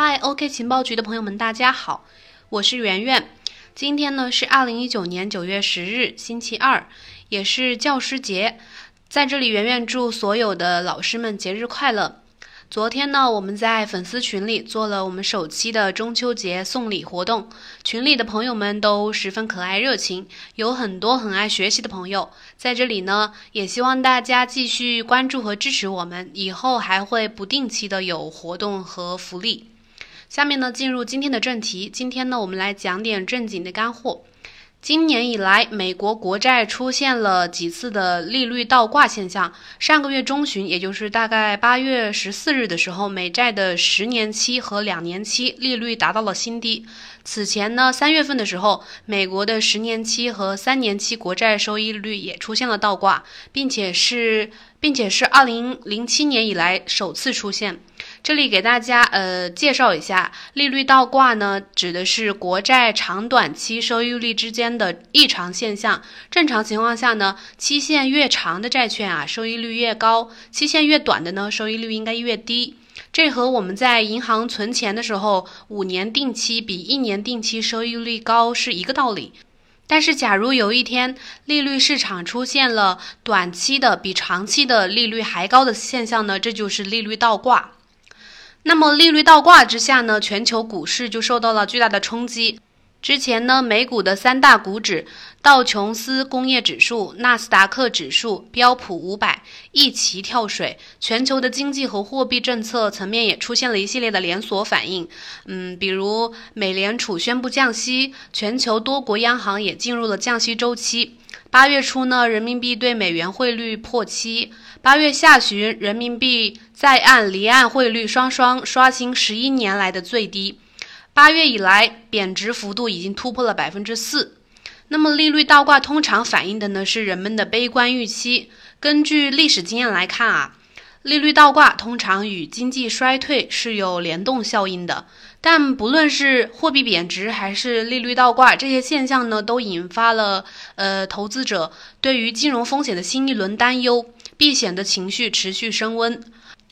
嗨，OK 情报局的朋友们，大家好，我是圆圆。今天呢是二零一九年九月十日，星期二，也是教师节，在这里圆圆祝所有的老师们节日快乐。昨天呢，我们在粉丝群里做了我们首期的中秋节送礼活动，群里的朋友们都十分可爱热情，有很多很爱学习的朋友。在这里呢，也希望大家继续关注和支持我们，以后还会不定期的有活动和福利。下面呢，进入今天的正题，今天呢，我们来讲点正经的干货。今年以来，美国国债出现了几次的利率倒挂现象。上个月中旬，也就是大概八月十四日的时候，美债的十年期和两年期利率达到了新低。此前呢，三月份的时候，美国的十年期和三年期国债收益率也出现了倒挂，并且是，并且是二零零七年以来首次出现。这里给大家呃介绍一下，利率倒挂呢，指的是国债长短期收益率之间的异常现象。正常情况下呢，期限越长的债券啊，收益率越高；期限越短的呢，收益率应该越低。这和我们在银行存钱的时候，五年定期比一年定期收益率高是一个道理。但是，假如有一天利率市场出现了短期的比长期的利率还高的现象呢，这就是利率倒挂。那么利率倒挂之下呢，全球股市就受到了巨大的冲击。之前呢，美股的三大股指道琼斯工业指数、纳斯达克指数、标普五百一齐跳水，全球的经济和货币政策层面也出现了一系列的连锁反应。嗯，比如美联储宣布降息，全球多国央行也进入了降息周期。八月初呢，人民币对美元汇率破七。八月下旬，人民币在岸离岸汇率双双刷新十一年来的最低。八月以来，贬值幅度已经突破了百分之四。那么，利率倒挂通常反映的呢是人们的悲观预期。根据历史经验来看啊，利率倒挂通常与经济衰退是有联动效应的。但不论是货币贬值还是利率倒挂，这些现象呢，都引发了呃投资者对于金融风险的新一轮担忧。避险的情绪持续升温，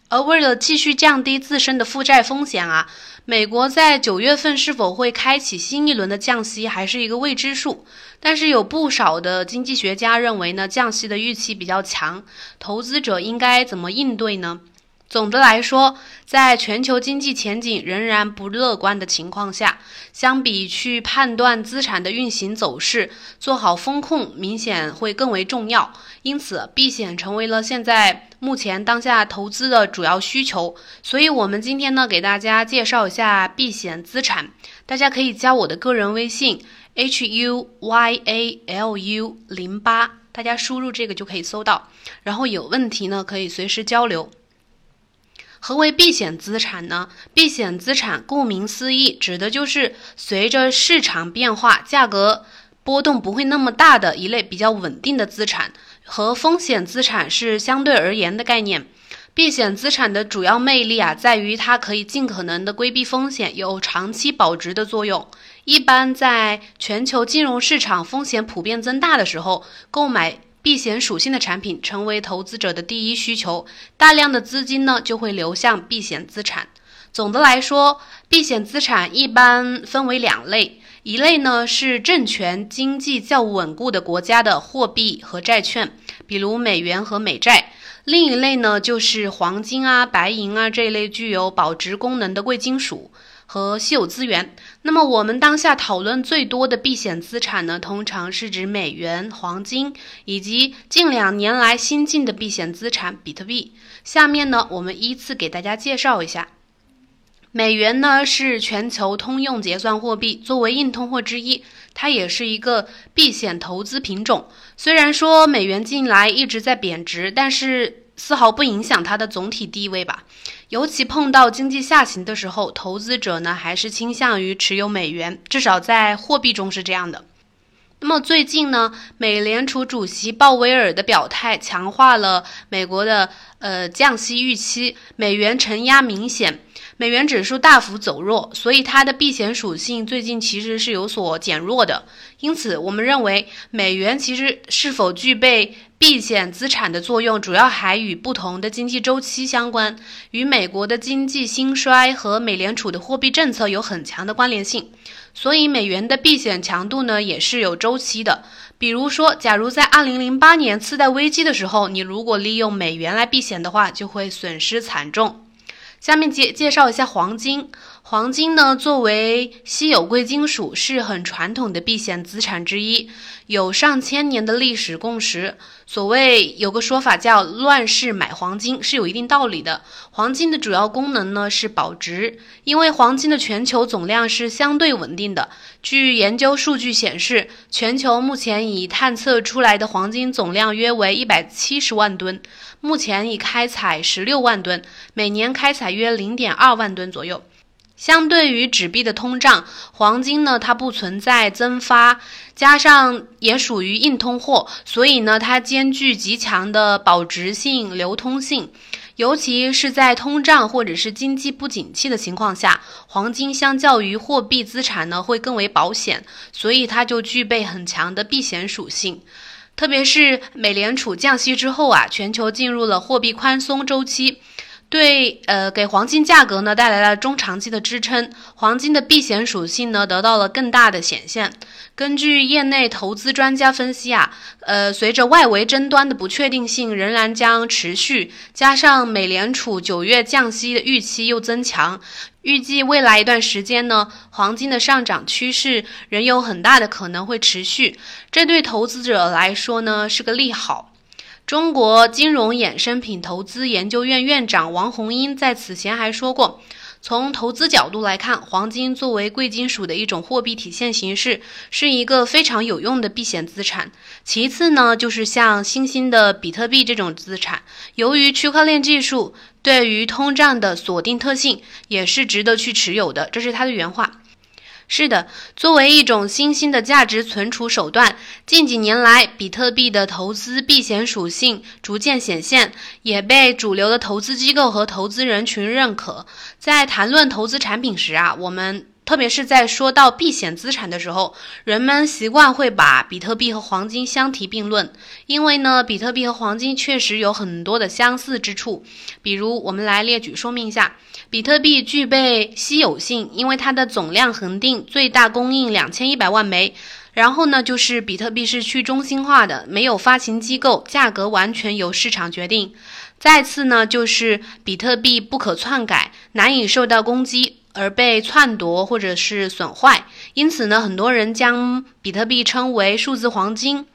而为了继续降低自身的负债风险啊，美国在九月份是否会开启新一轮的降息还是一个未知数。但是有不少的经济学家认为呢，降息的预期比较强，投资者应该怎么应对呢？总的来说，在全球经济前景仍然不乐观的情况下，相比去判断资产的运行走势，做好风控明显会更为重要。因此，避险成为了现在目前当下投资的主要需求。所以，我们今天呢，给大家介绍一下避险资产。大家可以加我的个人微信 h u y a l u 零八，大家输入这个就可以搜到。然后有问题呢，可以随时交流。何为避险资产呢？避险资产顾名思义，指的就是随着市场变化，价格波动不会那么大的一类比较稳定的资产，和风险资产是相对而言的概念。避险资产的主要魅力啊，在于它可以尽可能的规避风险，有长期保值的作用。一般在全球金融市场风险普遍增大的时候，购买。避险属性的产品成为投资者的第一需求，大量的资金呢就会流向避险资产。总的来说，避险资产一般分为两类，一类呢是政权经济较稳固的国家的货币和债券，比如美元和美债；另一类呢就是黄金啊、白银啊这类具有保值功能的贵金属。和稀有资源。那么，我们当下讨论最多的避险资产呢，通常是指美元、黄金以及近两年来新进的避险资产比特币。下面呢，我们依次给大家介绍一下。美元呢是全球通用结算货币，作为硬通货之一，它也是一个避险投资品种。虽然说美元近来一直在贬值，但是丝毫不影响它的总体地位吧。尤其碰到经济下行的时候，投资者呢还是倾向于持有美元，至少在货币中是这样的。那么最近呢，美联储主席鲍威尔的表态强化了美国的呃降息预期，美元承压明显。美元指数大幅走弱，所以它的避险属性最近其实是有所减弱的。因此，我们认为美元其实是否具备避险资产的作用主要还与不同的经济周期相关，与美国的经济兴衰和美联储的货币政策有很强的关联性。所以，美元的避险强度呢也是有周期的。比如说，假如在2008年次贷危机的时候，你如果利用美元来避险的话，就会损失惨重。下面介介绍一下黄金。黄金呢，作为稀有贵金属，是很传统的避险资产之一，有上千年的历史共识。所谓有个说法叫“乱世买黄金”，是有一定道理的。黄金的主要功能呢是保值，因为黄金的全球总量是相对稳定的。据研究数据显示，全球目前已探测出来的黄金总量约为一百七十万吨，目前已开采十六万吨，每年开采约零点二万吨左右。相对于纸币的通胀，黄金呢，它不存在增发，加上也属于硬通货，所以呢，它兼具极强的保值性、流通性。尤其是在通胀或者是经济不景气的情况下，黄金相较于货币资产呢，会更为保险，所以它就具备很强的避险属性。特别是美联储降息之后啊，全球进入了货币宽松周期。对，呃，给黄金价格呢带来了中长期的支撑，黄金的避险属性呢得到了更大的显现。根据业内投资专家分析啊，呃，随着外围争端的不确定性仍然将持续，加上美联储九月降息的预期又增强，预计未来一段时间呢，黄金的上涨趋势仍有很大的可能会持续，这对投资者来说呢是个利好。中国金融衍生品投资研究院院长王红英在此前还说过，从投资角度来看，黄金作为贵金属的一种货币体现形式，是一个非常有用的避险资产。其次呢，就是像新兴的比特币这种资产，由于区块链技术对于通胀的锁定特性，也是值得去持有的。这是他的原话。是的，作为一种新兴的价值存储手段，近几年来，比特币的投资避险属性逐渐显现，也被主流的投资机构和投资人群认可。在谈论投资产品时啊，我们特别是在说到避险资产的时候，人们习惯会把比特币和黄金相提并论，因为呢，比特币和黄金确实有很多的相似之处。比如，我们来列举说明一下。比特币具备稀有性，因为它的总量恒定，最大供应两千一百万枚。然后呢，就是比特币是去中心化的，没有发行机构，价格完全由市场决定。再次呢，就是比特币不可篡改，难以受到攻击而被篡夺或者是损坏。因此呢，很多人将比特币称为数字黄金。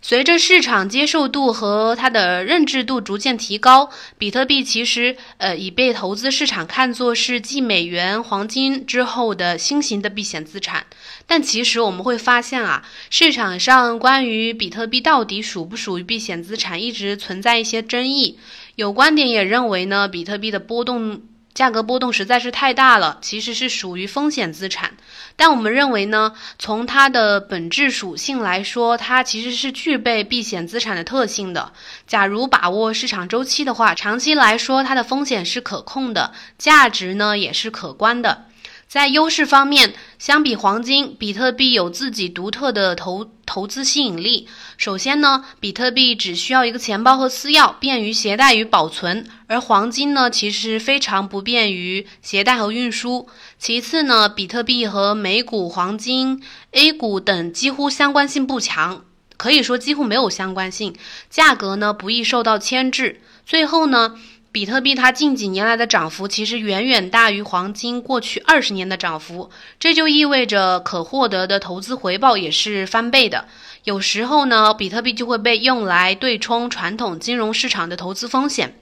随着市场接受度和它的认知度逐渐提高，比特币其实呃已被投资市场看作是继美元、黄金之后的新型的避险资产。但其实我们会发现啊，市场上关于比特币到底属不属于避险资产，一直存在一些争议。有观点也认为呢，比特币的波动。价格波动实在是太大了，其实是属于风险资产。但我们认为呢，从它的本质属性来说，它其实是具备避险资产的特性的。假如把握市场周期的话，长期来说它的风险是可控的，价值呢也是可观的。在优势方面，相比黄金，比特币有自己独特的投投资吸引力。首先呢，比特币只需要一个钱包和私钥，便于携带与保存；而黄金呢，其实非常不便于携带和运输。其次呢，比特币和美股、黄金、A 股等几乎相关性不强，可以说几乎没有相关性。价格呢，不易受到牵制。最后呢。比特币它近几年来的涨幅其实远远大于黄金过去二十年的涨幅，这就意味着可获得的投资回报也是翻倍的。有时候呢，比特币就会被用来对冲传统金融市场的投资风险。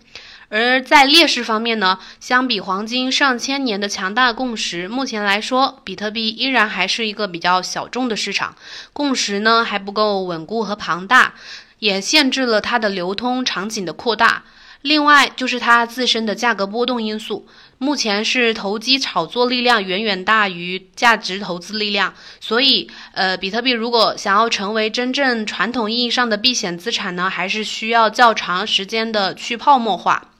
而在劣势方面呢，相比黄金上千年的强大共识，目前来说，比特币依然还是一个比较小众的市场，共识呢还不够稳固和庞大，也限制了它的流通场景的扩大。另外就是它自身的价格波动因素，目前是投机炒作力量远远大于价值投资力量，所以呃，比特币如果想要成为真正传统意义上的避险资产呢，还是需要较长时间的去泡沫化。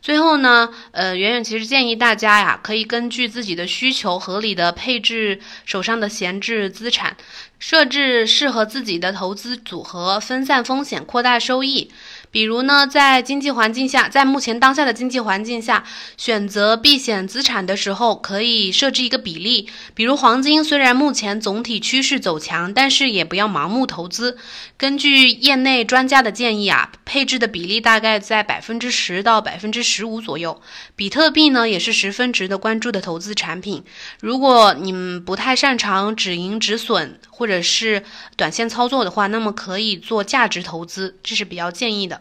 最后呢，呃，圆圆其实建议大家呀，可以根据自己的需求，合理的配置手上的闲置资产，设置适合自己的投资组合，分散风险，扩大收益。比如呢，在经济环境下，在目前当下的经济环境下，选择避险资产的时候，可以设置一个比例。比如黄金，虽然目前总体趋势走强，但是也不要盲目投资。根据业内专家的建议啊，配置的比例大概在百分之十到百分之十五左右。比特币呢，也是十分值得关注的投资产品。如果你们不太擅长止盈止损或者是短线操作的话，那么可以做价值投资，这是比较建议的。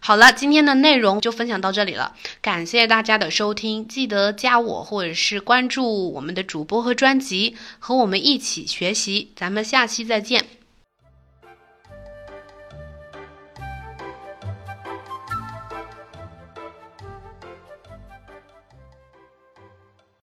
好了，今天的内容就分享到这里了，感谢大家的收听，记得加我或者是关注我们的主播和专辑，和我们一起学习，咱们下期再见。